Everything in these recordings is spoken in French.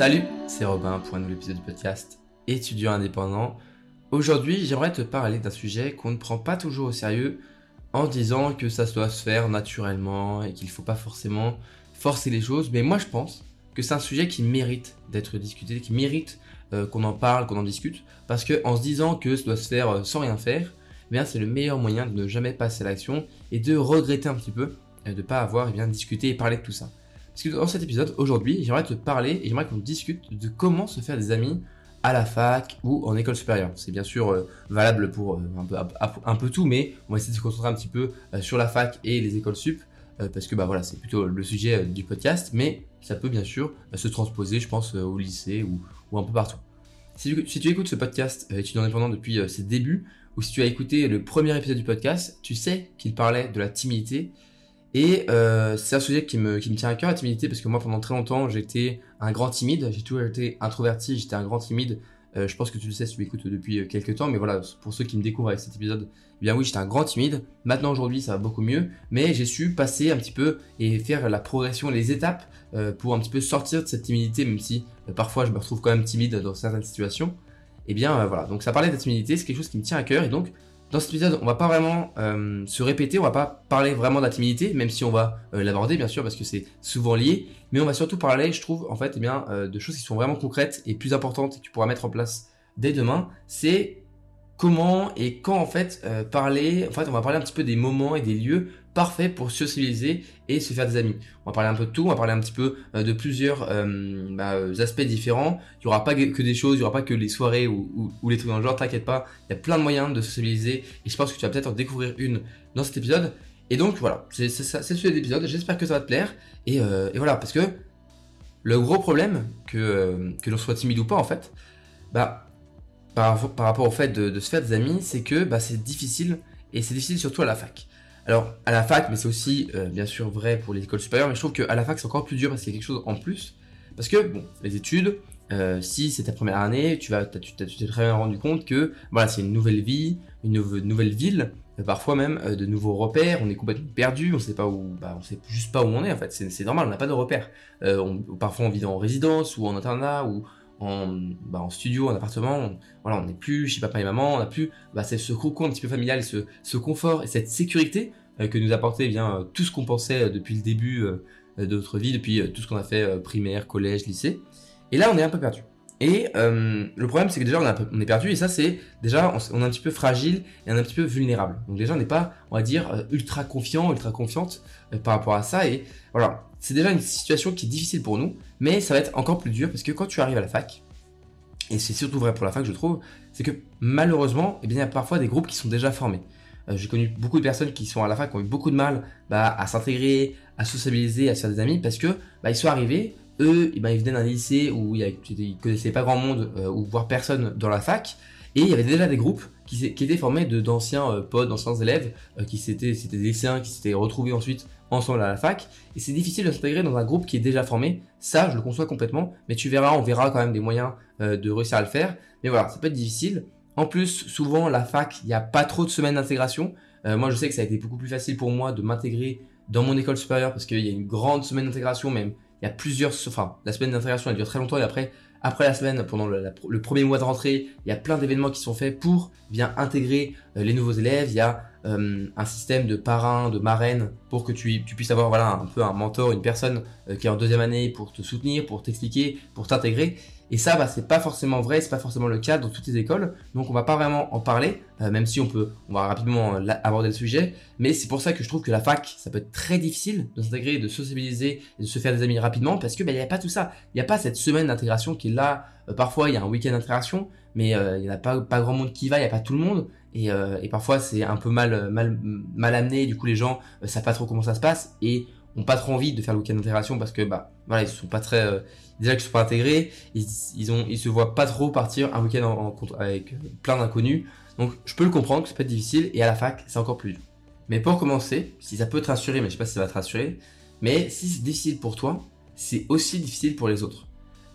Salut, c'est Robin pour un nouvel épisode du podcast Étudiant indépendant. Aujourd'hui, j'aimerais te parler d'un sujet qu'on ne prend pas toujours au sérieux en disant que ça doit se faire naturellement et qu'il ne faut pas forcément forcer les choses. Mais moi, je pense que c'est un sujet qui mérite d'être discuté, qui mérite euh, qu'on en parle, qu'on en discute. Parce que en se disant que ça doit se faire euh, sans rien faire, eh bien c'est le meilleur moyen de ne jamais passer à l'action et de regretter un petit peu euh, de ne pas avoir eh bien, discuté et parlé de tout ça. Parce dans cet épisode, aujourd'hui, j'aimerais te parler et j'aimerais qu'on discute de comment se faire des amis à la fac ou en école supérieure. C'est bien sûr euh, valable pour euh, un, peu, un, peu, tout, mais on va essayer de se concentrer un petit peu euh, sur la fac et les écoles sup, parce que bah, voilà, c'est plutôt le sujet du podcast, mais ça peut bien sûr se transposer, je pense, au lycée ou, ou, un peu partout. Si tu, si tu écoutes ce podcast étudiant indépendant depuis ses débuts, ou si tu as écouté le premier épisode du podcast, tu sais qu'il parlait de la timidité et euh, c'est un sujet qui me, tient à cœur, la timidité, parce que moi, pendant très longtemps, j'étais un grand timide. J'ai toujours été introverti, j'étais un grand timide. Euh, je pense que tu le sais si tu m'écoutes depuis euh, quelques temps, mais voilà, pour ceux qui me découvrent avec cet épisode, eh bien oui, j'étais un grand timide. Maintenant, aujourd'hui, ça va beaucoup mieux, mais j'ai su passer un petit peu et faire la progression, les étapes pour un petit peu sortir de cette timidité, même si parfois je me retrouve quand même timide dans certaines situations. Et eh bien voilà, donc ça parlait de la timidité, c'est quelque chose qui me tient à cœur, et donc dans cet épisode, on va pas vraiment euh, se répéter, on va pas parler vraiment de la timidité, même si on va euh, l'aborder bien sûr parce que c'est souvent lié, mais on va surtout parler, je trouve, en fait, eh bien, euh, de choses qui sont vraiment concrètes et plus importantes et que tu pourras mettre en place dès demain. C'est comment et quand en fait parler. En fait, on va parler un petit peu des moments et des lieux parfait pour socialiser et se faire des amis. On va parler un peu de tout, on va parler un petit peu euh, de plusieurs euh, bah, euh, aspects différents. Il n'y aura pas que des choses, il n'y aura pas que les soirées ou, les trucs dans le genre, t'inquiète pas, il y a plein de moyens de socialiser et je pense que tu vas peut-être en découvrir une dans cet épisode. Et donc voilà, c'est le sujet de l'épisode, j'espère que ça va te plaire. Et, voilà, parce que le gros problème, que, que l'on soit timide ou pas en fait, bah, par, par rapport au fait de, de se faire des amis, c'est que bah, c'est difficile, et c'est difficile surtout à la fac. Alors, à la fac, mais c'est aussi euh, bien sûr vrai pour les écoles supérieures, mais je trouve qu'à la fac c'est encore plus dur parce qu'il y a quelque chose en plus. Parce que, bon, les études, euh, si c'est ta première année, tu t'es très bien rendu compte que voilà, c'est une nouvelle vie, une nouvelle ville, euh, parfois même de nouveaux repères, on est complètement perdu, on sait pas où, bah, on sait juste pas où on est en fait, c'est normal, on n'a pas de repères. parfois on vit en résidence ou en internat ou en, bah, en studio, en appartement, on, voilà, on n'est plus chez papa et maman, on n'a plus bah, ce cocon un petit peu familial, ce, ce confort et cette sécurité euh, que nous apportait eh bien euh, tout ce qu'on pensait euh, depuis le début de notre vie, depuis tout ce qu'on a fait primaire, collège, lycée. Et là, on est un peu perdu. Et le problème, c'est que déjà, on, est perdu, et ça, c'est déjà, on, est un petit peu fragile et on est un petit peu vulnérable. Donc déjà, on n'est pas, on va dire, ultra confiant, ultra confiante par rapport à ça. Et voilà, c'est déjà une situation qui est difficile pour nous, mais ça va être encore plus dur parce que quand tu arrives à la fac, et c'est surtout vrai pour la fac, je trouve, c'est que malheureusement, eh bien, il y a parfois des groupes qui sont déjà formés. Euh, j'ai connu beaucoup de personnes qui sont à la fac qui ont eu beaucoup de mal bah, à s'intégrer, à sociabiliser, à se faire des amis parce que bah, ils sont arrivés, eux, eh ben, ils venaient d'un lycée où ils, ne connaissaient pas grand monde euh, ou voire personne dans la fac et il y avait déjà des groupes qui, étaient formés d'anciens euh, potes, d'anciens élèves qui s'étaient c'était des lycéens qui s'étaient retrouvés ensuite ensemble à la fac et c'est difficile de s'intégrer dans un groupe qui est déjà formé. Ça, je le conçois complètement, mais tu verras, on verra quand même des moyens de réussir à le faire. Mais voilà, ça peut être difficile. En plus, souvent, la fac, il n'y a pas trop de semaines d'intégration. Euh, moi, je sais que ça a été beaucoup plus facile pour moi de m'intégrer dans mon école supérieure parce qu'il y a une grande semaine d'intégration, même. Il y a plusieurs, enfin, la semaine d'intégration, elle dure très longtemps et après, après la semaine, pendant le, premier mois de rentrée, il y a plein d'événements qui sont faits pour bien intégrer euh, les nouveaux élèves. Il y a euh, un système de parrain, de marraine pour que tu, puisses avoir voilà un peu un mentor, une personne qui est en deuxième année pour te soutenir, pour t'expliquer, pour t'intégrer. Et ça, bah, c'est pas forcément vrai, c'est pas forcément le cas dans toutes les écoles. Donc on va pas vraiment en parler, euh, même si on peut, on va rapidement euh, aborder le sujet. Mais c'est pour ça que je trouve que la fac, ça peut être très difficile de s'intégrer, de sociabiliser et de se faire des amis rapidement, parce que bah, il n'y a pas tout ça. Il n'y a pas cette semaine d'intégration qui est là. Euh, parfois, il y a un week-end d'intégration, mais il n'y a pas, pas grand monde qui va, il n'y a pas tout le monde. Et, parfois, c'est un peu mal, mal, mal amené. Du coup, les gens savent pas trop comment ça se passe et ont pas trop envie de faire le week-end d'intégration parce que bah voilà ils sont pas très déjà qu'ils sont pas intégrés, ils, ils, se voient pas trop partir un week-end en, avec plein d'inconnus. Donc je peux le comprendre que ça peut être difficile et à la fac c'est encore plus dur. Mais pour commencer, si ça peut te rassurer, mais je sais pas si ça va te rassurer, mais si c'est difficile pour toi, c'est aussi difficile pour les autres.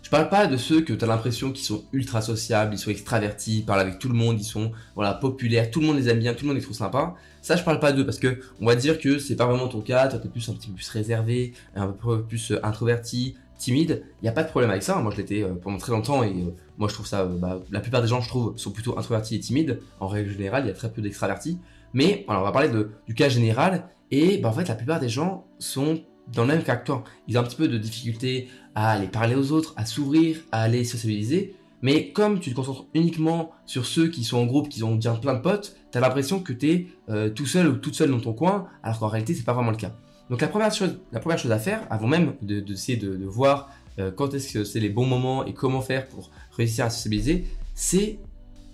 Je parle pas de ceux que tu as l'impression qu'ils sont ultra sociables, ils sont extravertis, ils parlent avec tout le monde, ils sont voilà populaires, tout le monde les aime bien, tout le monde est trop sympa. Ça, je parle pas d'eux parce que on va dire que c'est pas vraiment ton cas, toi t'es plus un petit peu plus réservé, un peu plus euh, introverti, timide, il n'y a pas de problème avec ça. Moi, je l'étais euh, pendant très longtemps et euh, moi, je trouve ça. bah, la plupart des gens, je trouve, sont plutôt introvertis et timides. En règle générale, il y a très peu d'extravertis. Mais alors, on va parler de, du cas général. Et bah, en fait, la plupart des gens sont dans le même toi. Ils ont un petit peu de difficulté à aller parler aux autres, à s'ouvrir, à aller sociabiliser. Mais comme tu te concentres uniquement sur ceux qui sont en groupe, qui ont bien plein de potes, tu as l'impression que tu es euh, tout seul ou toute seule dans ton coin, alors qu'en réalité, c'est pas vraiment le cas. Donc la première chose, la première chose à faire, avant même d'essayer de, de, de, voir euh, quand est-ce que c'est les bons moments et comment faire pour réussir à sociabiliser, c'est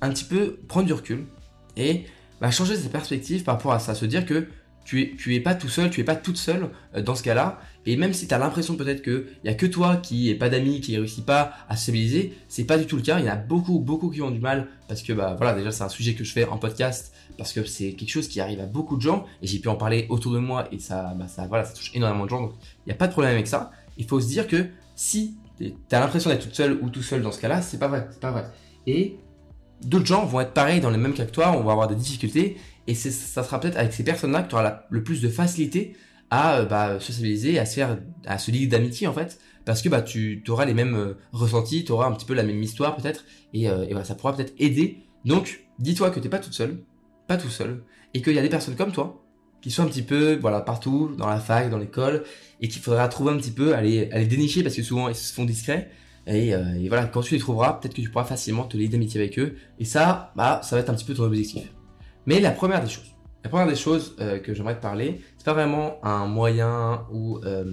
un petit peu prendre du recul et bah, changer ses perspectives par rapport à ça, se dire que tu es, pas tout seul, tu es pas toute seule euh, dans ce cas-là. Et même si tu as l'impression peut-être qu'il n'y a que toi qui n'es pas d'amis, qui ne réussit pas à stabiliser, c'est pas du tout le cas. Il y en a beaucoup, beaucoup qui ont du mal parce que bah voilà, déjà c'est un sujet que je fais en podcast parce que c'est quelque chose qui arrive à beaucoup de gens et j'ai pu en parler autour de moi et ça, bah, ça, voilà, ça touche énormément de gens. Donc il n'y a pas de problème avec ça. Il faut se dire que si tu as l'impression d'être toute seule ou tout seul dans ce cas-là, c'est pas vrai, c'est pas vrai. Et d'autres gens vont être pareils dans les mêmes cas que toi, on va avoir des difficultés et ça sera peut-être avec ces personnes-là que tu auras le plus de facilité à euh, bah, à se faire, à se lier d'amitié en fait, parce que bah tu auras les mêmes euh, ressentis, tu auras un petit peu la même histoire peut-être, et, euh, ça pourra peut-être aider. Donc, dis-toi que t'es pas toute seule, pas tout seul, et qu'il y a des personnes comme toi qui sont un petit peu voilà partout dans la fac, dans l'école, et qu'il faudra trouver un petit peu, aller, aller dénicher parce que souvent ils se font discrets. Et, euh, et voilà, quand tu les trouveras, peut-être que tu pourras facilement te lier d'amitié avec eux. Et ça, bah, ça va être un petit peu ton objectif. Mais la première des choses, la première des choses euh, que j'aimerais te parler, c'est pas vraiment un moyen ou, euh,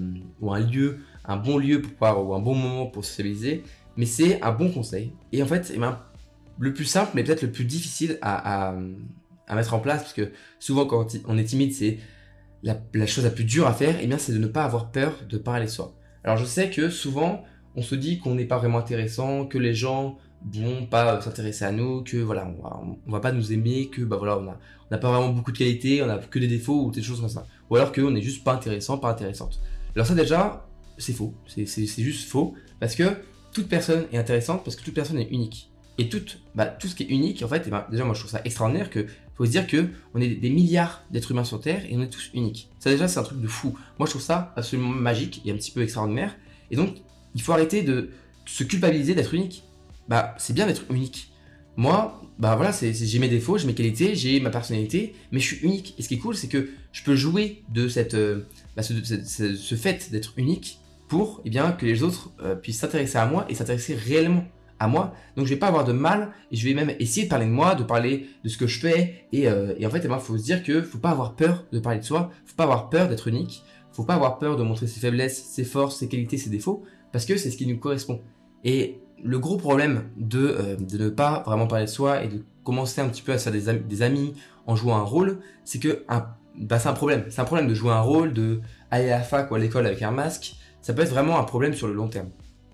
ou un lieu, un bon lieu pour pouvoir, ou un bon moment pour socialiser, mais c'est un bon conseil. Et en fait, eh ben, le plus simple, mais peut-être le plus difficile à, à, mettre en place, parce que souvent quand on est timide, c'est la, chose la plus dure à faire, eh c'est de ne pas avoir peur de parler soi. Alors je sais que souvent, on se dit qu'on n'est pas vraiment intéressant, que les gens vont pas s'intéresser à nous, que voilà, on va, on va pas nous aimer, que bah voilà, on a, on n'a pas vraiment beaucoup de qualités, on a que des défauts ou des choses comme ça. Ou alors qu'on n'est juste pas intéressant, pas intéressante. Alors ça déjà, c'est faux. C'est juste faux. Parce que toute personne est intéressante parce que toute personne est unique. Et tout, bah, tout ce qui est unique, en fait, bah, déjà moi je trouve ça extraordinaire que faut se dire que on est des milliards d'êtres humains sur Terre et on est tous uniques. Ça déjà c'est un truc de fou. Moi je trouve ça absolument magique et un petit peu extraordinaire. Et donc il faut arrêter de se culpabiliser d'être unique. Bah c'est bien d'être unique. Moi, bah voilà, j'ai mes défauts, j'ai mes qualités, j'ai ma personnalité, mais je suis unique. Et ce qui est cool, c'est que je peux jouer de cette, euh, bah, ce, fait d'être unique pour eh bien, que les autres euh, puissent s'intéresser à moi et s'intéresser réellement à moi. Donc je vais pas avoir de mal et je vais même essayer de parler de moi, de parler de ce que je fais. Et, euh, en fait, il faut se dire que faut pas avoir peur de parler de soi, faut pas avoir peur d'être unique, faut pas avoir peur de montrer ses faiblesses, ses forces, ses qualités, ses défauts, parce que c'est ce qui nous correspond. Et le gros problème de, euh, de, ne pas vraiment parler de soi et de commencer un petit peu à faire des, am des amis en jouant un rôle, c'est que bah, c'est un problème. C'est un problème de jouer un rôle, de à la fac ou à l'école avec un masque. Ça peut être vraiment un problème sur le long terme.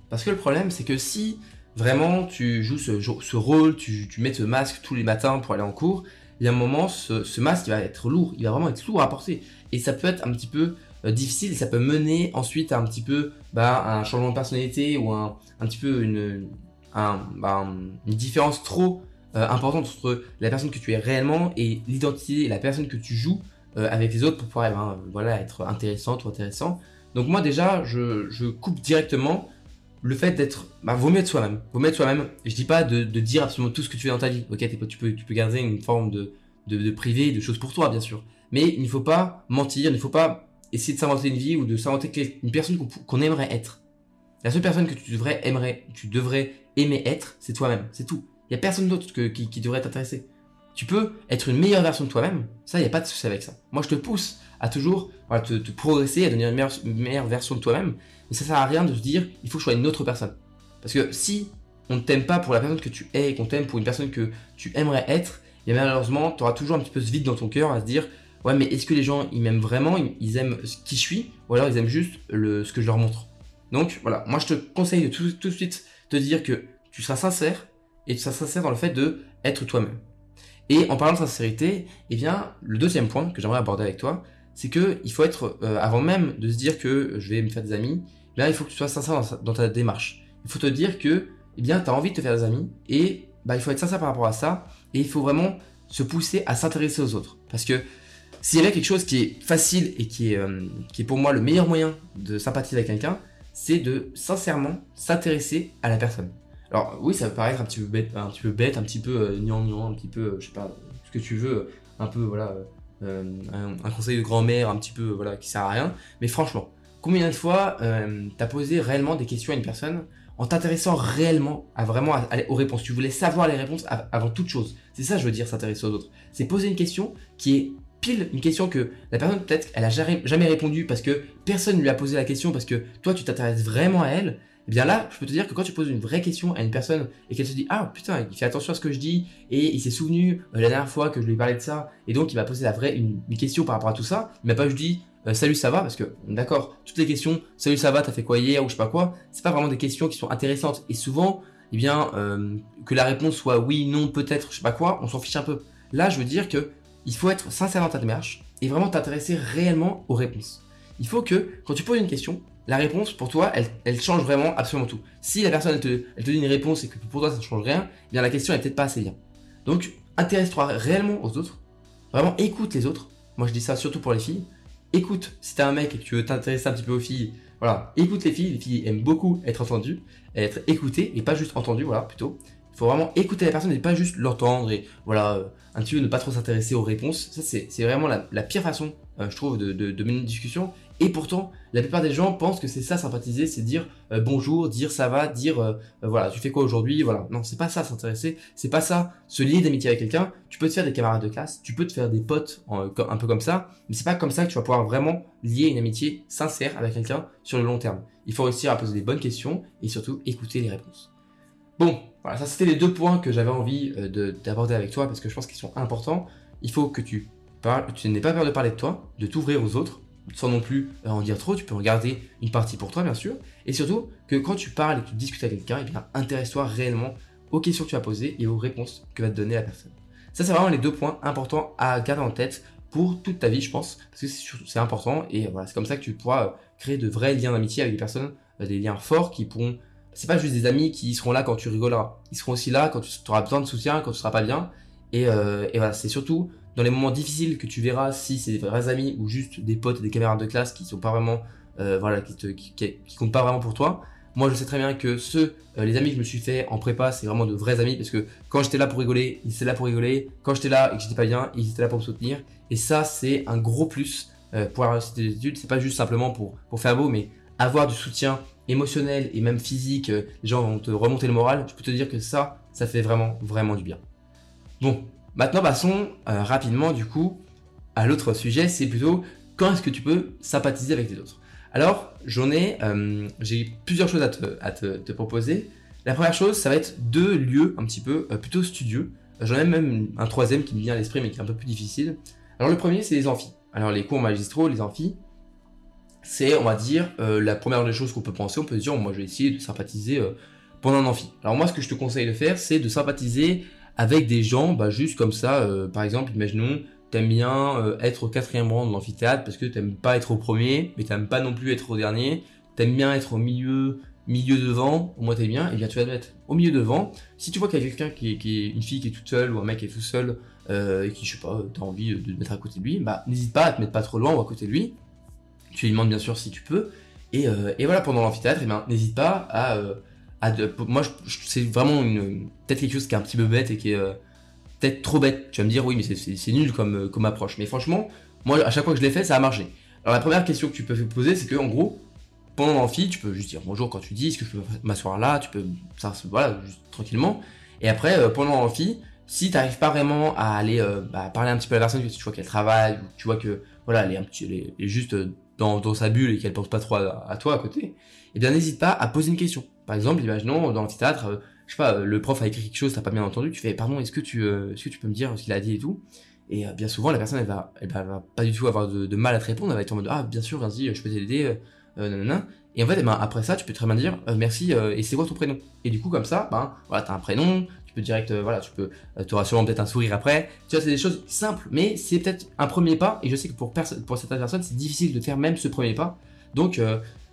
Parce que le problème, c'est que si vraiment tu joues ce, ce rôle, tu, tu, mets ce masque tous les matins pour aller en cours, il y a un moment, ce, ce masque il va être lourd, il va vraiment être lourd à porter. Et ça peut être un petit peu difficile et ça peut mener ensuite à un petit peu bah, un changement de personnalité ou un, un petit peu une, un, bah, une différence trop euh, importante entre la personne que tu es réellement et l'identité la personne que tu joues euh, avec les autres pour pouvoir eh ben, voilà, être intéressante ou intéressant. Donc moi déjà, je, je coupe directement le fait d'être, bah, vaut mieux être soi-même. Vaut mieux être soi-même. Je dis pas de, dire absolument tout ce que tu fais dans ta vie. Ok, tu peux, tu peux garder une forme de, de privé, de choses pour toi, bien sûr. Mais il ne faut pas mentir, il ne faut pas essayer de s'inventer une vie ou de s'inventer une personne qu'on aimerait être. La seule personne que tu devrais, tu devrais aimer être, c'est toi-même. C'est tout. Il y a personne d'autre qui, qui devrait t'intéresser. Tu peux être une meilleure version de toi-même. Ça, il n'y a pas de souci avec ça. Moi, je te pousse à toujours te, progresser, à devenir une meilleure, meilleure version de toi-même. Mais ça sert à rien de se dire, il faut que je sois une autre personne. Parce que si on ne t'aime pas pour la personne que tu es et qu'on t'aime pour une personne que tu aimerais être, et malheureusement, tu auras toujours un petit peu ce vide dans ton cœur à se dire, ouais, mais est-ce que les gens, ils m'aiment vraiment, ils aiment qui je suis, ou alors ils aiment juste le, ce que je leur montre? Donc voilà, moi je te conseille de tout, tout de suite te dire que tu seras sincère, et tu seras sincère dans le fait de être toi-même. Et en parlant de sincérité, eh bien, le deuxième point que j'aimerais aborder avec toi, c'est que il faut être, euh, avant même de se dire que je vais me faire des amis, là, il faut que tu sois sincère dans, ta démarche. Il faut te dire que, eh tu as envie de te faire des amis, et bah, il faut être sincère par rapport à ça, et il faut vraiment se pousser à s'intéresser aux autres. Parce que s'il y avait quelque chose qui est facile et qui est, euh, qui est pour moi le meilleur moyen de sympathiser avec quelqu'un, c'est de sincèrement s'intéresser à la personne. Alors oui, ça peut paraître un petit peu bête, un petit peu, bête, un petit peu euh, un petit peu, euh, je sais pas, ce que tu veux, un peu, voilà, euh, un, conseil de grand-mère, un petit peu, voilà, qui sert à rien. Mais franchement, combien de fois t'as posé réellement des questions à une personne en t'intéressant réellement à vraiment aux réponses? Tu voulais savoir les réponses avant toute chose. C'est ça, je veux dire, s'intéresser aux autres. C'est poser une question qui est une question que la personne peut-être elle a jamais, répondu parce que personne ne lui a posé la question parce que toi tu t'intéresses vraiment à elle. Et eh bien là, je peux te dire que quand tu poses une vraie question à une personne et qu'elle se dit ah putain il fait attention à ce que je dis et il s'est souvenu euh, la dernière fois que je lui ai parlé de ça et donc il m'a posé la vraie une, question par rapport à tout ça, il m'a pas juste dit euh, salut ça va parce que d'accord toutes les questions salut ça va t'as fait quoi hier? ou je sais pas quoi c'est pas vraiment des questions qui sont intéressantes et souvent eh bien euh, que la réponse soit oui non peut-être je sais pas quoi on s'en fiche un peu là je veux dire que il faut être sincère dans ta démarche et vraiment t'intéresser réellement aux réponses. Il faut que quand tu poses une question la réponse pour toi elle, change vraiment absolument tout. Si la personne te, elle dit une réponse et que pour toi ça ne change rien eh bien la question est peut-être pas assez bien. Donc intéresse-toi réellement aux autres. Vraiment écoute les autres. Moi je dis ça surtout pour les filles. Écoute, si t'es un mec et que tu veux t'intéresser un petit peu aux filles, voilà, écoute les filles. Les filles aiment beaucoup être entendues, être écoutées et pas juste entendues, voilà, plutôt. Faut vraiment écouter la personne et pas juste l'entendre et voilà, euh, un petit peu ne pas trop s'intéresser aux réponses. Ça, c'est vraiment la, pire façon, euh, je trouve, de, de mener une discussion. Et pourtant, la plupart des gens pensent que c'est ça sympathiser, c'est dire euh, bonjour, dire ça va, dire voilà, tu fais quoi aujourd'hui, voilà. Non, c'est pas ça s'intéresser, c'est pas ça se lier d'amitié avec quelqu'un. Tu peux te faire des camarades de classe, tu peux te faire des potes un peu comme ça, mais c'est pas comme ça que tu vas pouvoir vraiment lier une amitié sincère avec quelqu'un sur le long terme. Il faut réussir à poser des bonnes questions et surtout écouter les réponses. Bon, voilà, ça c'était les deux points que j'avais envie d'aborder avec toi parce que je pense qu'ils sont importants. Il faut que tu parles, tu n'aies pas peur de parler de toi, de t'ouvrir aux autres sans non plus euh, en dire trop, tu peux en garder une partie pour toi bien sûr, et surtout que quand tu parles et que tu discutes avec quelqu'un, eh bien intéresse-toi réellement aux questions que tu as posées et aux réponses que va te donner la personne. Ça c'est vraiment les deux points importants à garder en tête pour toute ta vie je pense, parce que c'est important et voilà, c'est comme ça que tu pourras euh, créer de vrais liens d'amitié avec des personnes, euh, des liens forts qui pourront... C'est pas juste des amis qui seront là quand tu rigoleras, ils seront aussi là quand tu auras besoin de soutien, quand tu seras pas bien, et, et voilà, c'est surtout dans les moments difficiles que tu verras si c'est des vrais amis ou juste des potes, des camarades de classe qui sont pas vraiment, euh, voilà, qui, te, qui, qui, comptent pas vraiment pour toi. Moi, je sais très bien que ceux, euh, les amis que je me suis fait en prépa, c'est vraiment de vrais amis parce que quand j'étais là pour rigoler, ils étaient là pour rigoler. Quand j'étais là et que j'étais pas bien, ils étaient là pour me soutenir. Et ça, c'est un gros plus euh, pour la réussite des études. C'est pas juste simplement pour, pour faire beau, mais avoir du soutien émotionnel et même physique. les gens vont te remonter le moral. Je peux te dire que ça, ça fait vraiment, vraiment du bien. Bon, Maintenant, passons euh, rapidement du coup à l'autre sujet, c'est plutôt quand est-ce que tu peux sympathiser avec les autres. Alors, j'en ai, euh, j'ai plusieurs choses à, te, proposer. La première chose, ça va être deux lieux un petit peu euh, plutôt studieux. J'en ai même un troisième qui me vient à l'esprit, mais qui est un peu plus difficile. Alors, le premier, c'est les amphis. Alors, les cours magistraux, les amphis, c'est, on va dire, la première des choses qu'on peut penser. On peut se dire, moi, je vais essayer de sympathiser pendant un amphi. Alors, moi, ce que je te conseille de faire, c'est de sympathiser avec des gens, bah, juste comme ça, euh, par exemple, imaginons, t'aimes bien euh, être au quatrième rang de l'amphithéâtre parce que t'aimes pas être au premier, mais t'aimes pas non plus être au dernier, t'aimes bien être au milieu, milieu devant, au moins t'es bien, et bien tu vas te mettre au milieu devant. Si tu vois qu'il y a quelqu'un qui, est une fille qui est toute seule ou un mec qui est tout seul euh, et qui, je sais pas, t'as envie de, te mettre à côté de lui, bah n'hésite pas à te mettre pas trop loin ou à côté de lui. Tu lui demandes bien sûr si tu peux. Et, et voilà, pendant l'amphithéâtre, eh ben, n'hésite pas à moi, c'est vraiment peut-être quelque chose qui est un petit peu bête et qui est euh, peut-être trop bête. Tu vas me dire, oui, mais c'est nul comme, euh, comme approche. Mais franchement, moi, à chaque fois que je l'ai fait, ça a marché. Alors, la première question que tu peux poser, c'est que, en gros, pendant l'amphi, tu peux juste dire bonjour quand tu dis, est-ce que je peux m'asseoir là Tu peux, ça, voilà, juste tranquillement. Et après, euh, pendant l'amphi, si tu n'arrives pas vraiment à aller bah, parler un petit peu à la personne, que tu vois qu'elle travaille, ou tu vois que voilà, elle est, un petit, elle est, juste dans, dans, sa bulle et qu'elle pense pas trop à, toi à côté, eh bien n'hésite pas à poser une question. Par exemple, imaginons dans l'amphithéâtre, euh, je sais pas, le prof a écrit quelque chose, t'as pas bien entendu, tu fais pardon, est-ce que tu, euh, est-ce que tu peux me dire ce qu'il a dit et tout? Et euh, bien souvent, la personne, elle va, elle va, pas du tout avoir de, mal à te répondre, elle va être en mode ah bien sûr, vas-y, je peux t'aider, euh, Et en fait, eh ben, après ça, tu peux très bien dire merci et c'est quoi ton prénom? Et du coup, comme ça, ben voilà, t'as un prénom, tu peux direct, voilà, tu peux, tu auras sûrement peut-être un sourire après. Tu vois, c'est des choses simples, mais c'est peut-être un premier pas. Et je sais que pour, pour certaines personnes, c'est difficile de faire même ce premier pas. Donc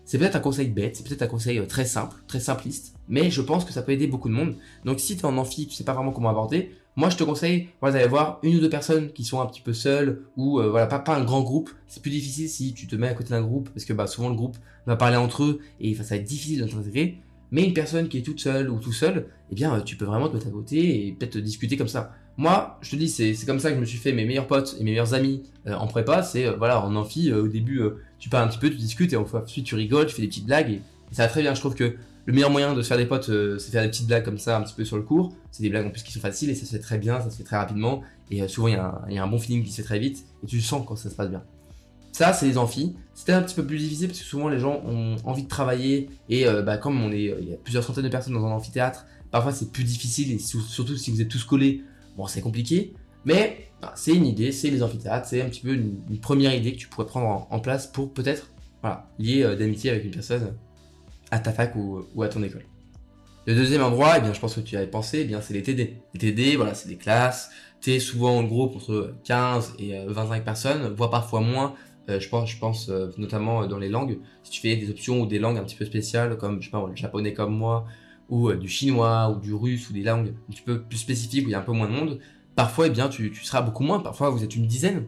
c'est peut-être un conseil bête, c'est peut-être un conseil euh, très simple, très simpliste, mais je pense que ça peut aider beaucoup de monde. Donc si tu es en amphi, tu sais pas vraiment comment aborder, moi je te conseille voilà, d'aller voir une ou deux personnes qui sont un petit peu seules ou euh, voilà pas, pas un grand groupe. C'est plus difficile si tu te mets à côté d'un groupe parce que bah, souvent le groupe va parler entre eux et ça va être difficile de t'intégrer. Mais une personne qui est toute seule ou tout seul, eh bien tu peux vraiment te mettre à côté et peut-être discuter comme ça. Moi, je te dis, c'est comme ça que je me suis fait mes meilleurs potes et mes meilleurs amis euh, en prépa. C'est voilà, en amphi, au début, tu parles un petit peu, tu discutes et ensuite tu rigoles, tu fais des petites blagues et, ça va très bien. Je trouve que le meilleur moyen de se faire des potes, euh, c'est faire des petites blagues comme ça un petit peu sur le cours. C'est des blagues en plus qui sont faciles et ça se fait très bien, ça se fait très rapidement et euh, souvent il y, a un bon feeling qui se fait très vite et tu le sens quand ça se passe bien. Ça, c'est les amphis. C'était un petit peu plus difficile parce que souvent les gens ont envie de travailler et euh, bah, comme on est, il y a plusieurs centaines de personnes dans un amphithéâtre, parfois c'est plus difficile et surtout si vous êtes tous collés, bon c'est compliqué. Mais bah, c'est une idée, c'est les amphithéâtres, c'est un petit peu une, première idée que tu pourrais prendre en place pour peut-être euh, d'amitié avec une personne à ta fac ou, à ton école. Le deuxième endroit, eh bien, je pense que tu avais pensé, eh bien, c'est les TD. Les TD, voilà, c'est des classes. T'es souvent en groupe entre 15 et 25 euh, personnes, voire parfois moins. Euh, je pense, je pense notamment dans les langues. Si tu fais des options ou des langues un petit peu spéciales, comme je sais pas, le japonais comme moi, ou du chinois, ou du russe, ou des langues un petit peu plus spécifiques où il y a un peu moins de monde, parfois, eh bien, tu, tu seras beaucoup moins. Parfois, vous êtes une dizaine,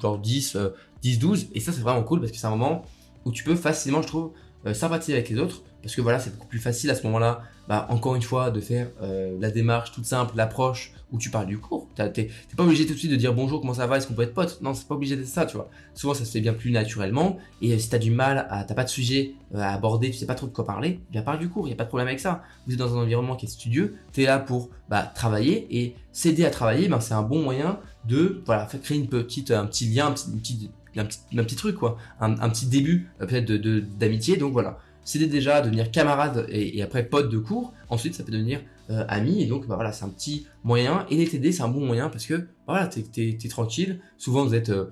genre 10, 10, 12. Et ça, c'est vraiment cool parce que c'est un moment où tu peux facilement, je trouve, euh, sympathiser avec les autres. Parce que voilà, c'est beaucoup plus facile à ce moment-là, bah, encore une fois, de faire euh, la démarche toute simple, l'approche où tu parles du cours. T'es pas obligé tout de suite de dire bonjour, comment ça va, est-ce qu'on peut être pote Non, c'est pas obligé d'être ça, tu vois. Souvent, ça se fait bien plus naturellement. Et euh, si t'as du mal, t'as pas de sujet à aborder, tu sais pas trop de quoi parler, bien parle du cours, y a pas de problème avec ça. Vous êtes dans un environnement qui est studieux, t'es là pour bah, travailler et s'aider à travailler, bah, c'est un bon moyen de voilà, faire créer une petite, un petit lien, une petite, un petit truc, quoi. Un, petit début, euh, peut-être, de, d'amitié. Donc voilà. C'est déjà devenir camarade et, après pote de cours. Ensuite, ça peut devenir euh, ami. Et donc, bah voilà, c'est un petit moyen. Et les TD, c'est un bon moyen parce que, bah, voilà, t'es, t'es, tranquille. Souvent, vous êtes euh,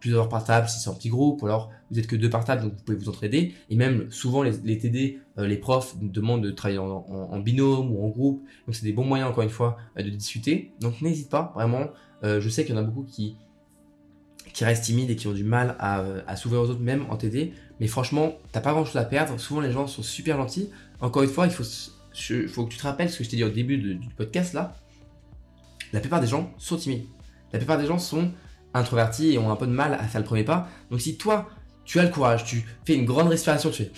plusieurs par table si c'est un petit groupe. Ou alors, vous êtes que deux par table, donc vous pouvez vous entraider. Et même, souvent, les, les TD, les profs demandent de travailler en, en, binôme ou en groupe. Donc, c'est des bons moyens, encore une fois, de discuter. Donc, n'hésite pas, vraiment. je sais qu'il y en a beaucoup qui qui restent timides et qui ont du mal à, euh, à s'ouvrir aux autres, même en TD. Mais franchement, t'as pas grand chose à perdre. Souvent, les gens sont super gentils. Encore une fois, il faut, faut que tu te rappelles ce que je t'ai dit au début du podcast là. La plupart des gens sont timides. La plupart des gens sont introvertis et ont un peu de mal à faire le premier pas. Donc, si toi, tu as le courage, tu fais une grande respiration, tu fais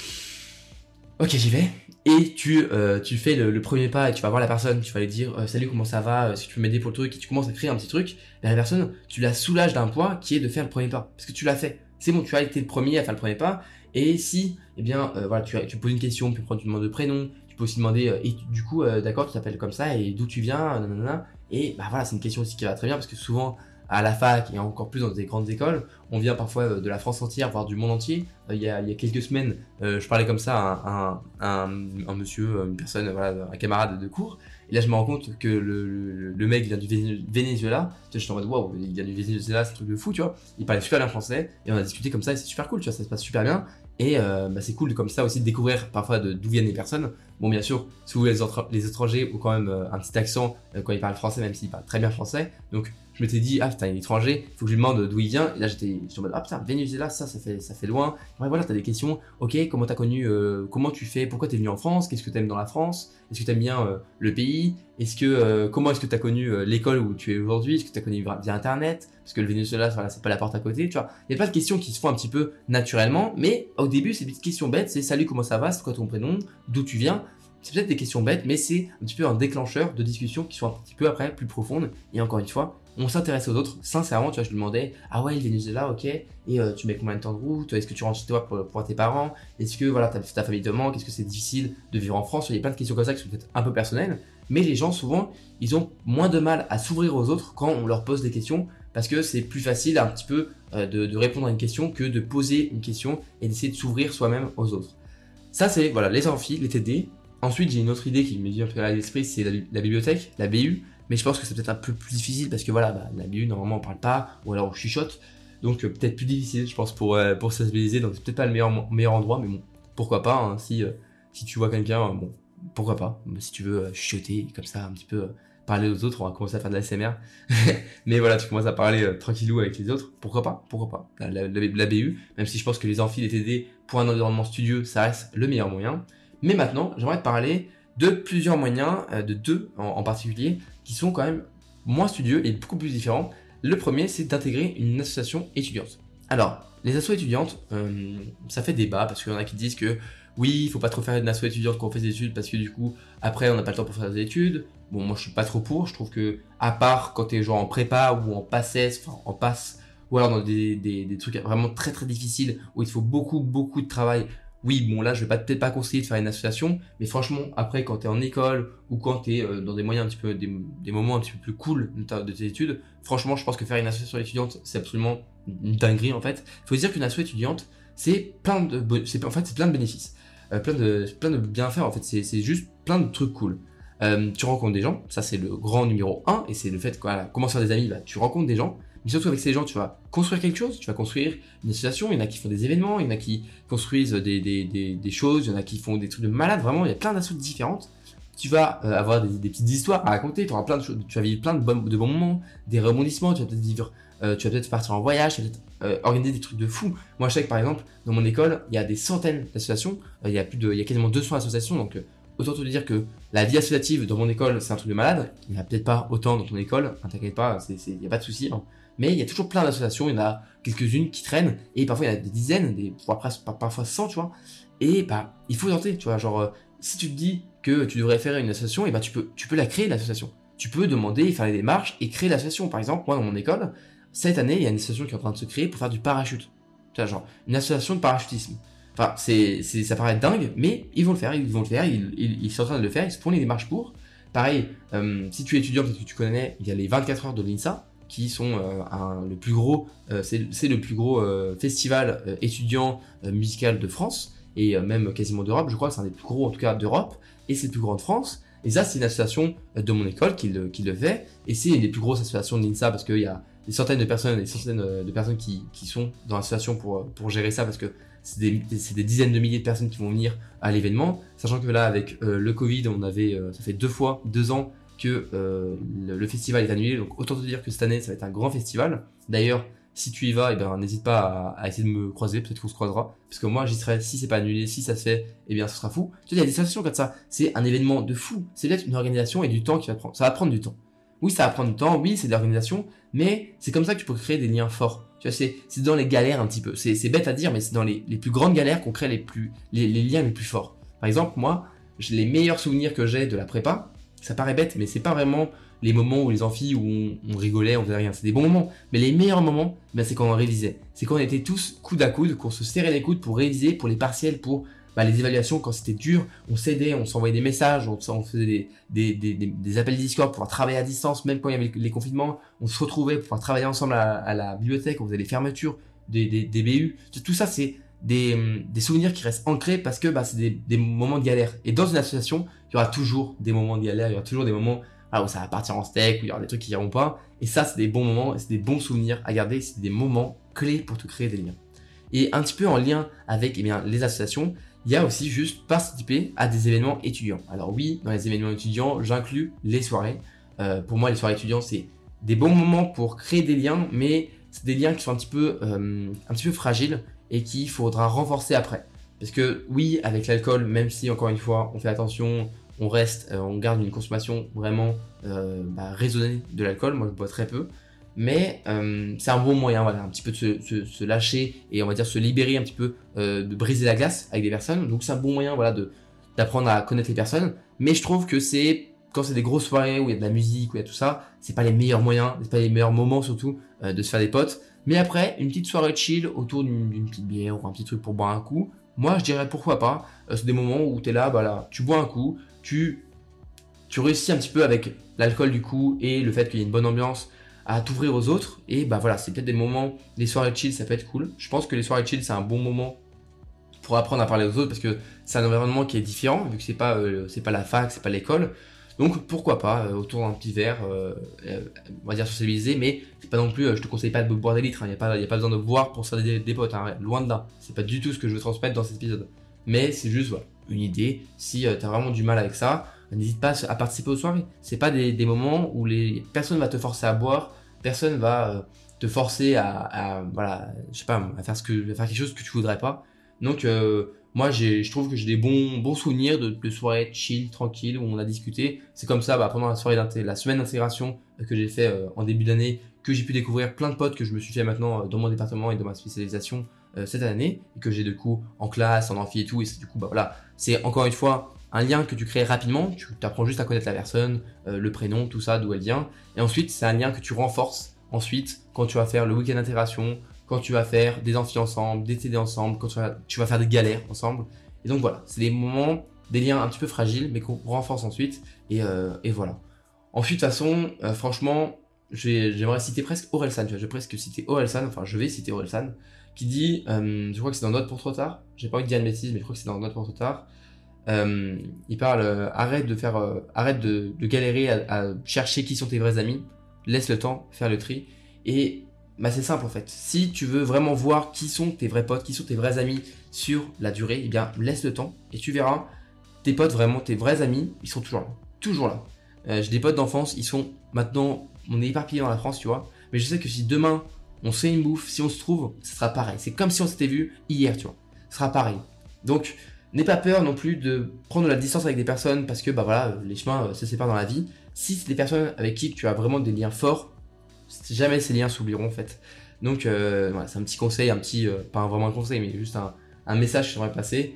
Ok, j'y vais et tu, euh, tu fais le, premier pas et tu vas voir la personne, tu vas lui dire euh, salut comment ça va, euh, si tu peux m'aider pour le truc et tu commences à créer un petit truc, ben, la personne tu la soulages d'un poids qui est de faire le premier pas parce que tu l'as fait. C'est bon, tu as été le premier à faire le premier pas et si eh bien voilà, tu, tu poses une question, prends tu demandes de prénom, tu peux aussi demander et du coup d'accord, tu t'appelles comme ça et d'où tu viens, nanana, et bah voilà, c'est une question aussi qui va très bien parce que souvent à la fac et encore plus dans des grandes écoles. On vient parfois euh, de la France entière, voire du monde entier. Euh, il y a, il y a quelques semaines, euh, je parlais comme ça à un, un, monsieur, une personne, voilà, un camarade de cours. Et là, je me rends compte que le, le, mec vient du Venezuela. Je suis en mode, waouh, il vient du Venezuela, c'est un truc de fou, tu vois. Il parlait super bien français et on a discuté comme ça et c'est super cool, tu vois, ça se passe super bien. Et bah, c'est cool comme ça aussi de découvrir parfois d'où viennent les personnes. Bon, bien sûr, si vous les, les étrangers ont quand même un petit accent quand ils parlent français, même s'ils parlent très bien français. Donc, je m'étais dit, ah putain, il est étranger, faut que je lui demande d'où il vient. Et là, j'étais en mode, ah putain, Venezuela, ça, ça fait, ça fait loin. Ouais, voilà, t'as des questions. Ok, comment t'as connu, euh, comment tu fais, pourquoi t'es venu en France, qu'est-ce que t'aimes dans la France, est-ce que t'aimes bien euh, le pays, est-ce que, euh, comment est-ce que t'as connu l'école où tu es aujourd'hui, est-ce que t'as connu via Internet, parce que le Venezuela, voilà, c'est pas la porte à côté, tu vois. Il y a pas de questions qui se font un petit peu naturellement, mais au début, des petites questions bêtes, c'est salut, comment ça va, c'est quoi ton prénom, d'où tu viens? C'est peut-être des questions bêtes, mais c'est un petit peu un déclencheur de discussions qui sont un petit peu après plus profondes. Et encore une fois, on s'intéresse aux autres. Sincèrement, tu vois, je lui demandais, ah ouais, le Venezuela, ok. Et euh, tu mets combien de temps de route? Est-ce que tu rentres chez toi pour, tes parents? Est-ce que voilà, ta, famille te manque? Est-ce que c'est difficile de vivre en France? Il y a plein de questions comme ça qui sont peut-être un peu personnelles. Mais les gens, souvent, ils ont moins de mal à s'ouvrir aux autres quand on leur pose des questions parce que c'est plus facile un petit peu euh, de, répondre à une question que de poser une question et d'essayer de s'ouvrir soi-même aux autres. Ça, c'est voilà, les amphis, les TD. Ensuite, j'ai une autre idée qui me vient à l'esprit, c'est la, bibliothèque, la BU. Mais je pense que c'est peut-être un peu plus difficile parce que voilà, bah, la BU, normalement, on parle pas, ou alors on chuchote. Donc, euh, peut-être plus difficile, je pense, pour, euh, pour sensibiliser. Donc, c'est peut-être pas le meilleur, meilleur endroit, mais bon, pourquoi pas, hein, si, euh, si tu vois quelqu'un, bon, pourquoi pas. Si tu veux chuchoter comme ça, un petit peu parler aux autres, on va commencer à faire de la SMR. mais voilà, tu commences à parler euh, tranquillou avec les autres. Pourquoi pas Pourquoi pas la, la, BU, même si je pense que les amphis, les TD, pour un environnement studieux, ça reste le meilleur moyen. Mais maintenant, j'aimerais te parler de plusieurs moyens, euh, de deux en, particulier, qui sont quand même moins studieux et beaucoup plus différents. Le premier, c'est d'intégrer une association étudiante. Alors, les associations étudiantes, euh, ça fait débat parce qu'il y en a qui disent que oui, il faut pas trop faire une asso étudiante quand on fait des études parce que du coup, après, on n'a pas le temps pour faire des études. Bon, moi, je suis pas trop pour. Je trouve que, à part quand tu es genre en prépa ou en passesse, enfin, en passe, ou alors dans des, des, trucs vraiment très très difficiles où il faut beaucoup beaucoup de travail. Oui, bon là, je vais peut-être pas conseiller de faire une association, mais franchement, après, quand tu es en école ou quand tu es euh, dans des moyens un petit peu, des, moments un petit peu plus cool de, tes études, franchement, je pense que faire une association étudiante, c'est absolument une dinguerie en fait. Il faut dire qu'une association étudiante, c'est plein de, c'est en fait, c'est plein de bénéfices. Euh, plein, de, plein de bienfaits en fait. C'est juste plein de trucs cool. Euh, tu rencontres des gens, ça c'est le grand numéro 1, et c'est le fait que voilà, comment faire des amis, bah, tu rencontres des gens, mais surtout avec ces gens, tu vas construire quelque chose, tu vas construire une association, il y en a qui font des événements, il y en a qui construisent des, des, des, choses, il y en a qui font des trucs de malade, vraiment, il y a plein d'associations différentes. Tu vas euh, avoir des, petites histoires à raconter, tu auras plein de choses, tu vas vivre plein de, bons, moments, des rebondissements, tu vas peut-être vivre, tu vas peut-être partir en voyage, tu vas peut-être euh, organiser des trucs de fou. Moi, je sais que par exemple, dans mon école, il y a des centaines d'associations. Euh, il y a plus de, il y a quasiment 200 associations. Donc, euh, autant te dire que la vie associative dans mon école, c'est un truc de malade. Il n'y a peut-être pas autant dans ton école. Ne t'inquiète pas, il n'y a pas de souci. Hein. Mais il y a toujours plein d'associations. Il y en a quelques-unes qui traînent. Et parfois, il y en a des dizaines, des, parfois, parfois 100, tu vois. Et bah, il faut tenter, tu vois. Genre, si tu te dis que tu devrais faire une association, et bah, tu peux, tu peux la créer, l'association. Tu peux demander, faire les démarches et créer l'association. Par exemple, moi, dans mon école, cette année, il y a une association qui est en train de se créer pour faire du parachute. Tu vois, genre, une association de parachutisme. Enfin, c'est, ça paraît dingue, mais ils vont le faire, ils vont le faire, ils, sont en train de le faire, ils se font les démarches pour. Pareil, euh, si tu es étudiant, peut-être que tu connais, il y a les 24 heures de l'INSA, qui sont euh, le plus gros, euh, c'est, le plus gros festival étudiant musical de France, et même quasiment d'Europe, je crois que c'est un des plus gros en tout cas d'Europe, et c'est le plus grand de France. Et ça, c'est une association de mon école qui le, fait, et c'est une des plus grosses associations de l'INSA parce qu'il y a des centaines de personnes, des centaines euh, de personnes qui, sont dans la situation pour, euh, pour gérer ça parce que c'est des, dizaines de milliers de personnes qui vont venir à l'événement. Sachant que là, avec euh, le Covid, on avait, ça fait deux fois, deux ans que le, festival est annulé. Donc autant te dire que cette année, ça va être un grand festival. D'ailleurs, si tu y vas, eh ben, n'hésite pas à, essayer de me croiser, peut-être qu'on se croisera. Parce que moi, j'y serai, si c'est pas annulé, si ça se fait, eh bien, ce sera fou. Tu sais, il y a des sensations comme ça. C'est un événement de fou. C'est peut-être une organisation et du temps qui va prendre. Ça va prendre du temps. Oui, ça va prendre du temps, oui, c'est de l'organisation, mais c'est comme ça que tu peux créer des liens forts. Tu vois, c'est, dans les galères un petit peu. C'est, c'est bête à dire, mais c'est dans les, les plus grandes galères qu'on crée les, plus, les, les, liens les plus forts. Par exemple, moi, les meilleurs souvenirs que j'ai de la prépa, ça paraît bête, mais c'est pas vraiment les moments où les amphis, où on, rigolait, on faisait rien. C'est des bons moments. Mais les meilleurs moments, ben, c'est quand on révisait. C'est quand on était tous coude à coude, qu'on se serrait les coudes pour réviser, pour les partiels, pour bah, les évaluations, quand c'était dur, on s'aidait, on s'envoyait des messages, on, faisait des, appels Discord pour pouvoir travailler à distance, même quand il y avait les confinements, on se retrouvait pour pouvoir travailler ensemble à, la bibliothèque, on faisait les fermetures des, BU. Tout ça, c'est des, des souvenirs qui restent ancrés parce que bah, c'est des, moments de galère. Et dans une association, il y aura toujours des moments de galère, il y aura toujours des moments où ça va partir en steak, où il y aura des trucs qui iront pas. Et ça, c'est des bons moments, c'est des bons souvenirs à garder, c'est des moments clés pour te créer des liens. Et un petit peu en lien avec eh les associations, il y a aussi juste participer à des événements étudiants. Alors oui, dans les événements étudiants, j'inclus les soirées. Euh, pour moi, les soirées étudiants, c'est des bons moments pour créer des liens, mais c'est des liens qui sont un petit peu, euh, un petit peu fragiles et qu'il faudra renforcer après. Parce que oui, avec l'alcool, même si encore une fois, on fait attention, on reste, euh, on garde une consommation vraiment bah, raisonnée de l'alcool. Moi, je bois très peu mais euh, c'est un bon moyen, voilà, un petit peu de se, se, lâcher et on va dire se libérer un petit peu, euh, de briser la glace avec des personnes. Donc c'est un bon moyen, voilà, d'apprendre à connaître les personnes. Mais je trouve que c'est quand c'est des grosses soirées où il y a de la musique, où il y a tout ça, c'est pas les meilleurs moyens, c'est pas les meilleurs moments surtout euh, de se faire des potes. Mais après, une petite soirée chill autour d'une petite bière ou un petit truc pour boire un coup, moi je dirais pourquoi pas. c'est des moments où tu es là, bah tu bois un coup, tu tu réussis un petit peu avec l'alcool du coup et le fait qu'il y ait une bonne ambiance à t'ouvrir aux autres. Et bah voilà, c'est peut-être des moments, les soirées chill, ça peut être cool. Je pense que les soirées chill, c'est un bon moment pour apprendre à parler aux autres parce que c'est un environnement qui est différent vu que c'est pas euh, pas la fac, c'est pas l'école. Donc pourquoi pas euh, autour d'un petit verre, euh, on va dire socialiser, mais c'est pas non plus, je te conseille pas de boire des litres, il hein. n'y a, a pas besoin de boire pour se faire des, potes, hein. loin de là. C'est pas du tout ce que je veux transmettre dans cet épisode. Mais c'est juste voilà, une idée, si tu as vraiment du mal avec ça, n'hésite pas à participer aux soirées. C'est pas des, moments où les personne va te forcer à boire, personne va euh, te forcer à, voilà, je sais pas, à faire ce que, faire quelque chose que tu voudrais pas. Donc euh, moi, je trouve que j'ai des bons, bons souvenirs de, de, soirées chill, tranquilles, où on a discuté. C'est comme ça, bah, pendant la soirée la semaine d'intégration que j'ai fait en début d'année, que j'ai pu découvrir plein de potes que je me suis fait maintenant dans mon département et dans ma spécialisation cette année, et que j'ai du coup en classe, en amphi et tout, et du coup, bah voilà, c'est encore une fois un lien que tu crées rapidement, tu apprends juste à connaître la personne, euh, le prénom, tout ça, d'où elle vient. Et ensuite, c'est un lien que tu renforces ensuite quand tu vas faire le week-end d'intégration, quand tu vas faire des amphis ensemble, des TD ensemble, quand tu vas, faire des galères ensemble. Et donc voilà, c'est des moments, des liens un petit peu fragiles, mais qu'on renforce ensuite. Et, euh, voilà. Ensuite, de toute façon, euh, franchement, j'aimerais citer presque Orelsan. Tu vois, je vais presque citer Orelsan, enfin je vais citer Orelsan, qui dit, je crois que c'est dans Note pour trop tard, j'ai pas envie de dire une bêtise, mais je crois que c'est dans Note pour trop tard, euh, il parle euh, arrête de faire, euh, arrête de, galérer à, chercher qui sont tes vrais amis. Laisse le temps faire le tri. Et bah, c'est simple en fait. Si tu veux vraiment voir qui sont tes vrais potes, qui sont tes vrais amis sur la durée, eh bien laisse le temps et tu verras tes potes vraiment tes vrais amis, ils sont toujours là, toujours là. J'ai des potes d'enfance, ils sont maintenant, on est éparpillés dans la France, tu vois. Mais je sais que si demain on se fait une bouffe, si on se trouve, ce sera pareil. C'est comme si on s'était vu hier, tu vois. Ce sera pareil. Donc N'aie pas peur non plus de prendre la distance avec des personnes parce que bah voilà, les chemins euh, se séparent dans la vie. Si c'est des personnes avec qui tu as vraiment des liens forts, jamais ces liens s'oublieront en fait. Donc euh, voilà, c'est un petit conseil, un petit, euh, pas vraiment un conseil, mais juste un, message que j'aimerais passer.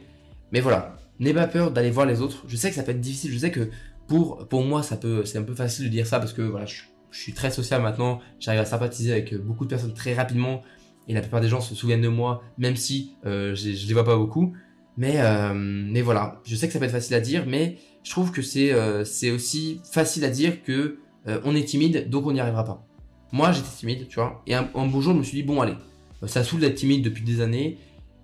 Mais voilà, n'aie pas peur d'aller voir les autres. Je sais que ça peut être difficile, je sais que pour, pour moi c'est un peu facile de dire ça parce que voilà, je, suis très social maintenant, j'arrive à sympathiser avec beaucoup de personnes très rapidement et la plupart des gens se souviennent de moi, même si je, je les vois pas beaucoup. Mais, euh, mais voilà, je sais que ça peut être facile à dire, mais je trouve que c'est euh, c'est aussi facile à dire que euh, on est timide, donc on n'y arrivera pas. Moi, j'étais timide, tu vois, et un, beau jour, je me suis dit, bon, allez, ça saoule d'être timide depuis des années.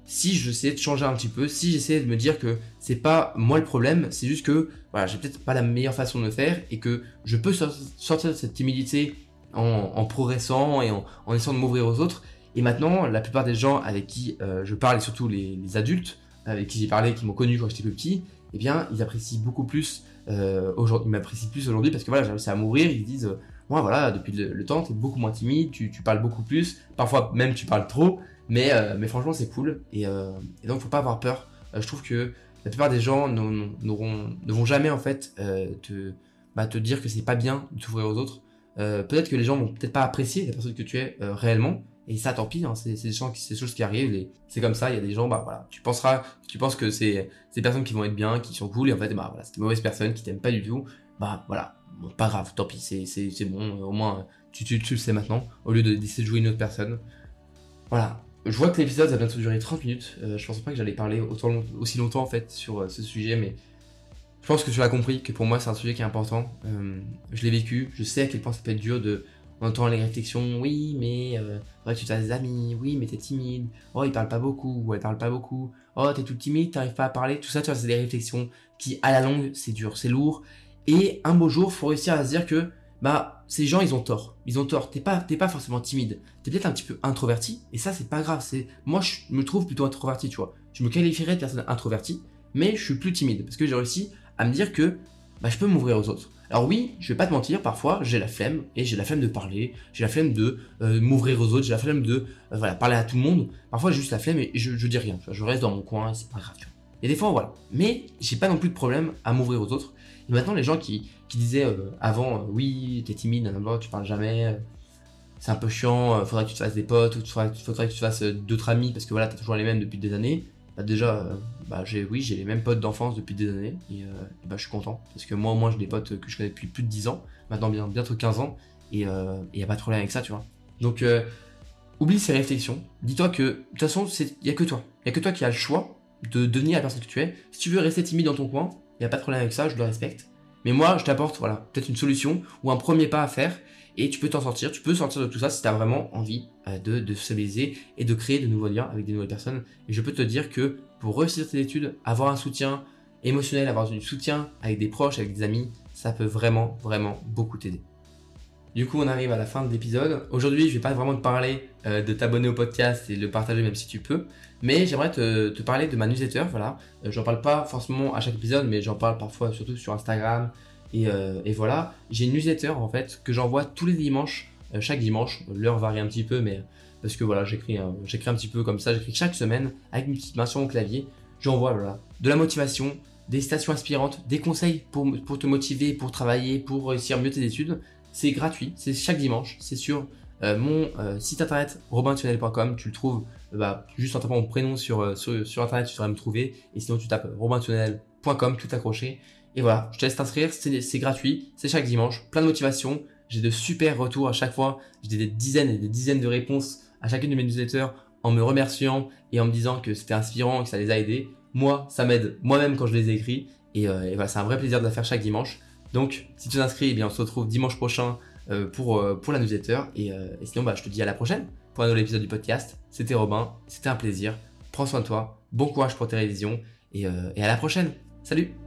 Si j'essayais de changer un petit peu, si j'essayais de me dire que c'est pas moi le problème, c'est juste que voilà, j'ai peut-être pas la meilleure façon de faire et que je peux sortir de cette timidité en, progressant et en, essayant de m'ouvrir aux autres. Et maintenant, la plupart des gens avec qui je parle, et surtout les, adultes, avec qui j'ai parlé, qui m'ont connu quand j'étais plus petit, eh bien, ils apprécient beaucoup plus euh, aujourd'hui. Ils m'apprécient plus aujourd'hui parce que voilà, j'ai réussi à m'ouvrir. Ils disent, euh, moi, voilà, depuis le, temps, tu es beaucoup moins timide, tu, parles beaucoup plus. Parfois, même, tu parles trop. Mais, euh, mais franchement, c'est cool. Et, euh, et, donc, faut pas avoir peur. je trouve que la plupart des gens ne vont jamais, en fait, te, bah, te dire que c'est pas bien de t'ouvrir aux autres. peut-être que les gens vont peut-être pas apprécier la personne que tu es réellement. Et ça, tant pis, hein, c'est des choses qui arrivent. C'est comme ça, il y a des gens, bah voilà, tu penseras, tu penses que c'est des personnes qui vont être bien, qui sont cool, et en fait, bah voilà, c'est des mauvaises personnes qui t'aiment pas du tout. Bah voilà, bon, pas grave, tant pis, c'est bon, au moins, tu, tu, tu, le sais maintenant, au lieu d'essayer de, jouer une autre personne. Voilà. Je vois que l'épisode va bientôt durer 30 minutes. Euh, je pensais pas que j'allais parler autant, aussi longtemps en fait sur euh, ce sujet, mais je pense que tu l'as compris, que pour moi c'est un sujet qui est important. Euh, je l'ai vécu, je sais à quel point ça peut être dur de on entend les réflexions, oui, mais que tu as des amis, oui, mais t'es timide, oh, il parle pas beaucoup, ou elle parle pas beaucoup, oh, t'es tout timide, t'arrives pas à parler, tout ça, tu vois, c'est des réflexions qui, à la longue, c'est dur, c'est lourd. Et un beau jour, faut réussir à se dire que, bah, ces gens, ils ont tort. Ils ont tort. T'es pas, pas forcément timide. T'es peut-être un petit peu introverti, et ça, c'est pas grave. Moi, je me trouve plutôt introverti, tu vois. Je me qualifierais de personne introvertie, mais je suis plus timide, parce que j'ai réussi à me dire que, bah, je peux m'ouvrir aux autres. Alors oui, je vais pas te mentir, parfois j'ai la flemme et j'ai la flemme de parler, j'ai la flemme de euh, m'ouvrir aux autres, j'ai la flemme de euh, parler à tout le monde. Parfois j'ai juste la flemme et je, dis rien, je reste dans mon coin, c'est pas grave. Et des fois voilà. Mais j'ai pas non plus de problème à m'ouvrir aux autres. Maintenant les gens qui, qui disaient euh, avant oui, t'es timide, tu parles jamais, c'est un peu chiant, faudrait que tu te fasses des potes, ou faudrait, que tu te fasses d'autres amis parce que voilà, t'as toujours les mêmes depuis des années. Bah, déjà, euh, bah, j'ai, oui, j'ai les mêmes potes d'enfance depuis des années, et, euh, bah, je suis content, parce que moi au moins j'ai des potes que je connais depuis plus de 10 ans, maintenant bien, bientôt 15 ans, et il euh, n'y a pas de problème avec ça, tu vois. Donc, oublie ces réflexions, dis-toi que, de toute façon, il n'y a que toi, il n'y a que toi qui as le choix de devenir la personne que tu es. Si tu veux rester timide dans ton coin, il n'y a pas de problème avec ça, je le respecte. Mais moi, je t'apporte, voilà, peut-être une solution ou un premier pas à faire, et tu peux t'en sortir, tu peux sortir de tout ça si tu as vraiment envie euh, de, de socialiser et de créer de nouveaux liens avec des nouvelles personnes. Et je peux te dire que pour réussir tes études, avoir un soutien émotionnel, avoir un soutien avec des proches, avec des amis, ça peut vraiment, vraiment beaucoup t'aider. Du coup, on arrive à la fin de l'épisode. Aujourd'hui, je vais pas vraiment te parler euh, de t'abonner au podcast et de le partager même si tu peux, mais j'aimerais te, parler de ma newsletter. Voilà, euh, j'en parle pas forcément à chaque épisode, mais j'en parle parfois surtout sur Instagram. Et, euh, voilà, j'ai une newsletter en fait que j'envoie tous les dimanches, chaque dimanche. L'heure varie un petit peu, mais parce que voilà, j'écris, j'écris un petit peu comme ça. J'écris chaque semaine avec une petite main sur mon clavier. J'envoie voilà de la motivation, des citations inspirantes, des conseils pour, pour te motiver, pour travailler, pour réussir mieux tes études. C'est gratuit, c'est chaque dimanche, c'est sur euh, mon euh, site internet robintunnel.com. Tu le trouves euh, bah, juste en tapant mon prénom sur, internet, tu sauras me trouver. Et sinon, tu tapes robintunnel.com, tout accroché. Et voilà, je te laisse t'inscrire, c'est gratuit, c'est chaque dimanche, plein de motivation. J'ai de super retours à chaque fois. J'ai des dizaines et des dizaines de réponses à chacune de mes newsletters en me remerciant et en me disant que c'était inspirant, que ça les a aidés. Moi, ça m'aide moi-même quand je les écris. Et, euh, et voilà, c'est un vrai plaisir de la faire chaque dimanche. Donc, si tu t'inscris, eh on se retrouve dimanche prochain euh, pour, euh, pour la newsletter. Et, et sinon, bah, je te dis à la prochaine pour un nouvel épisode du podcast. C'était Robin, c'était un plaisir. Prends soin de toi, bon courage pour tes révisions et à la prochaine. Salut